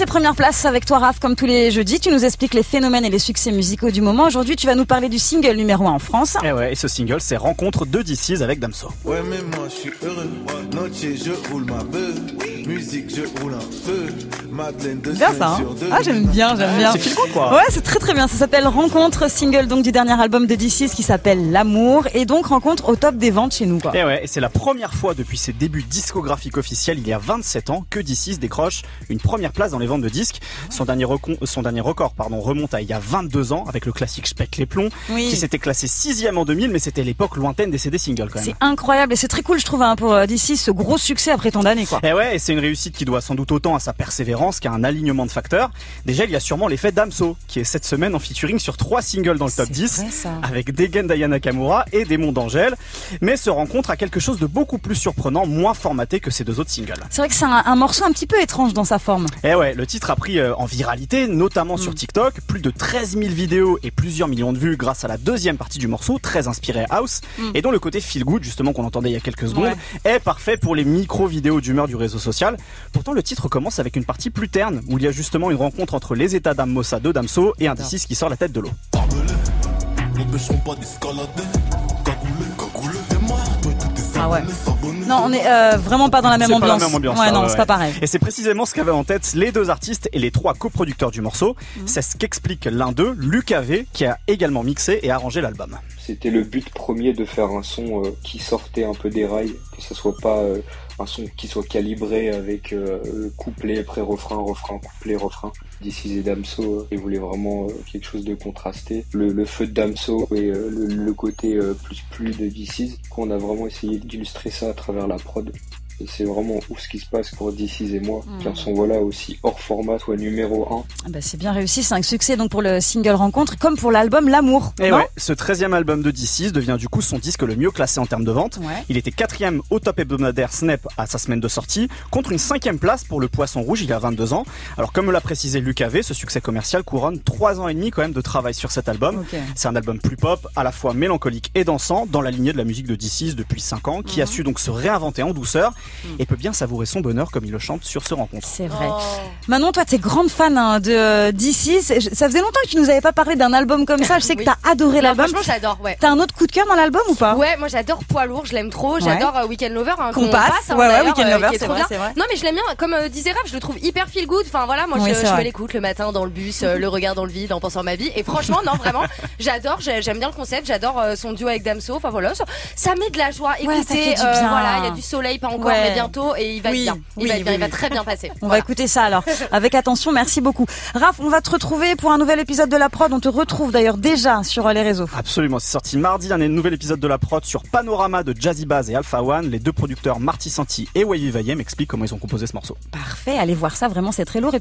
ses premières places avec toi, Raph, comme tous les jeudis. Tu nous expliques les phénomènes et les succès musicaux du moment. Aujourd'hui, tu vas nous parler du single numéro 1 en France. Et ouais, et ce single, c'est Rencontre de DC's avec Damso. Ouais, mais moi je suis heureux. Noche, je roule ma beuh. Musique, je roule un peu. Madeleine de Bien ça. hein ah, j'aime bien, j'aime bien. C'est good, quoi. Ouais, c'est très très bien. Ça s'appelle Rencontre, single donc du dernier album de DC's qui s'appelle L'amour et donc rencontre au top des ventes chez nous. Quoi. Et ouais, et c'est la première fois depuis ses débuts discographiques officiels, il y a 27 ans, que DC's décroche une première place dans les ventes de disques. Son dernier, recon- euh, son dernier record pardon, remonte à il y a 22 ans avec le classique Je pète les plombs, Oui. qui s'était classé sixième en 2000, mais c'était l'époque lointaine des CD singles quand même. C'est incroyable et c'est très cool, je trouve, hein, pour euh, DC ce gros succès après tant d'années, quoi. Et ouais, et c'est une réussite qui doit sans doute autant à sa persévérance qu'à un alignement de facteurs. Déjà, il y a sûrement l'effet Damso, qui est cette semaine en featuring sur trois singles dans le top C'est 10, vrai, ça. avec Degen Diana Nakamura et Démon d'Angèle, mais se rencontre à quelque chose de beaucoup plus surprenant, moins formaté que ces deux autres singles. C'est vrai que c'est un, un morceau un petit peu étrange dans sa forme. Et ouais, le titre a pris euh, en viralité, notamment Mm. sur TikTok, plus de 13 000 vidéos et plusieurs millions de vues grâce à la deuxième partie du morceau, très inspiré house, et dont le côté feel good, justement qu'on entendait il y a quelques secondes, Mm. Ouais. est parfait pour les micro-vidéos d'humeur du réseau social. Pourtant, le titre commence avec une partie plus terne, où il y a justement une rencontre entre les états d'âme Mossa de Damso et un D6 qui sort la tête de l'eau. Ah ouais. Non, on est euh, vraiment pas dans la même C'est pas la ambiance. même ambiance, Ouais, là, non, ouais, c'est pas pareil. Et c'est précisément ce qu'avaient en tête les deux artistes et les trois coproducteurs du morceau. Mhm. C'est ce qu'explique l'un d'eux, Lucas V, qui a également mixé et arrangé l'album. C'était le but premier de faire un son euh, qui sortait un peu des rails, que ce soit pas euh, un son qui soit calibré avec euh, couplet, pré-refrain, refrain, couplet, refrain. D'ici et Damso, ils voulaient vraiment quelque chose de contrasté. Le, feu de Damso et le, côté plus plus de DC's, qu'on a vraiment essayé d'illustrer ça à travers la prod. Et c'est vraiment ouf ce qui se passe pour DC's et moi, qu'un son voilà aussi hors format soit numéro 1 Ah bah, c'est bien réussi, c'est un succès donc pour le single Rencontre, comme pour l'album L'amour. Et non ouais, ce 13e album de D6 devient du coup son disque le mieux classé en termes de vente. Ouais. Il était quatrième au top hebdomadaire Snap à sa semaine de sortie, contre une cinquième place pour le Poisson Rouge il y a 22 ans. Alors comme l'a précisé Lucas V, ce succès commercial couronne trois ans et demi quand même de travail sur cet album. C'est un album plus pop, à la fois mélancolique et dansant, dans la lignée de la musique de D6 depuis 5 ans, qui a su donc se réinventer en douceur et peut bien savourer son bonheur comme il le chante sur ce rencontre. C'est vrai. Manon, toi, t'es grande fan hein, de euh, DC. C'est- Ça faisait longtemps que tu nous avais pas parlé d'un album comme ça. Je sais que Oui. t'as adoré l'album. franchement, j'adore, ouais. T'as un autre coup de cœur dans l'album ou pas? Ouais, moi j'adore Poids Lourd, je l'aime trop. J'adore euh, Weekend Lover. Hein, Qu'on passe. hein, Ouais, ouais, Weekend Lover, qui est c'est trop vrai, bien. c'est vrai. Non, mais je l'aime bien. Comme euh, disait Raph, je le trouve hyper feel good. Enfin voilà, moi Oui, je, me l'écoute le matin dans le bus, euh, le regard dans le vide, en pensant à ma vie. Et franchement, non, vraiment, j'adore. j'ai- J'aime bien le concept. J'adore euh, son duo avec Damso. Enfin voilà, ça, ça met de la joie. Écoutez, voilà, il y a du soleil, pas encore. Mais bientôt, et il va Oui, bien. Il oui, va bien, oui, il va oui. très bien passer. On va écouter ça alors. Avec attention, merci beaucoup. Raph, on va te retrouver pour un nouvel épisode de la prod. On te retrouve d'ailleurs déjà sur les réseaux. Absolument, c'est sorti mardi, un nouvel épisode de la prod sur Panorama de Jazzy Bass et Alpha One. Les deux producteurs Marty Santi et Wavy Vaillem expliquent comment ils ont composé ce morceau. Parfait, allez voir ça, vraiment c'est très lourd. Et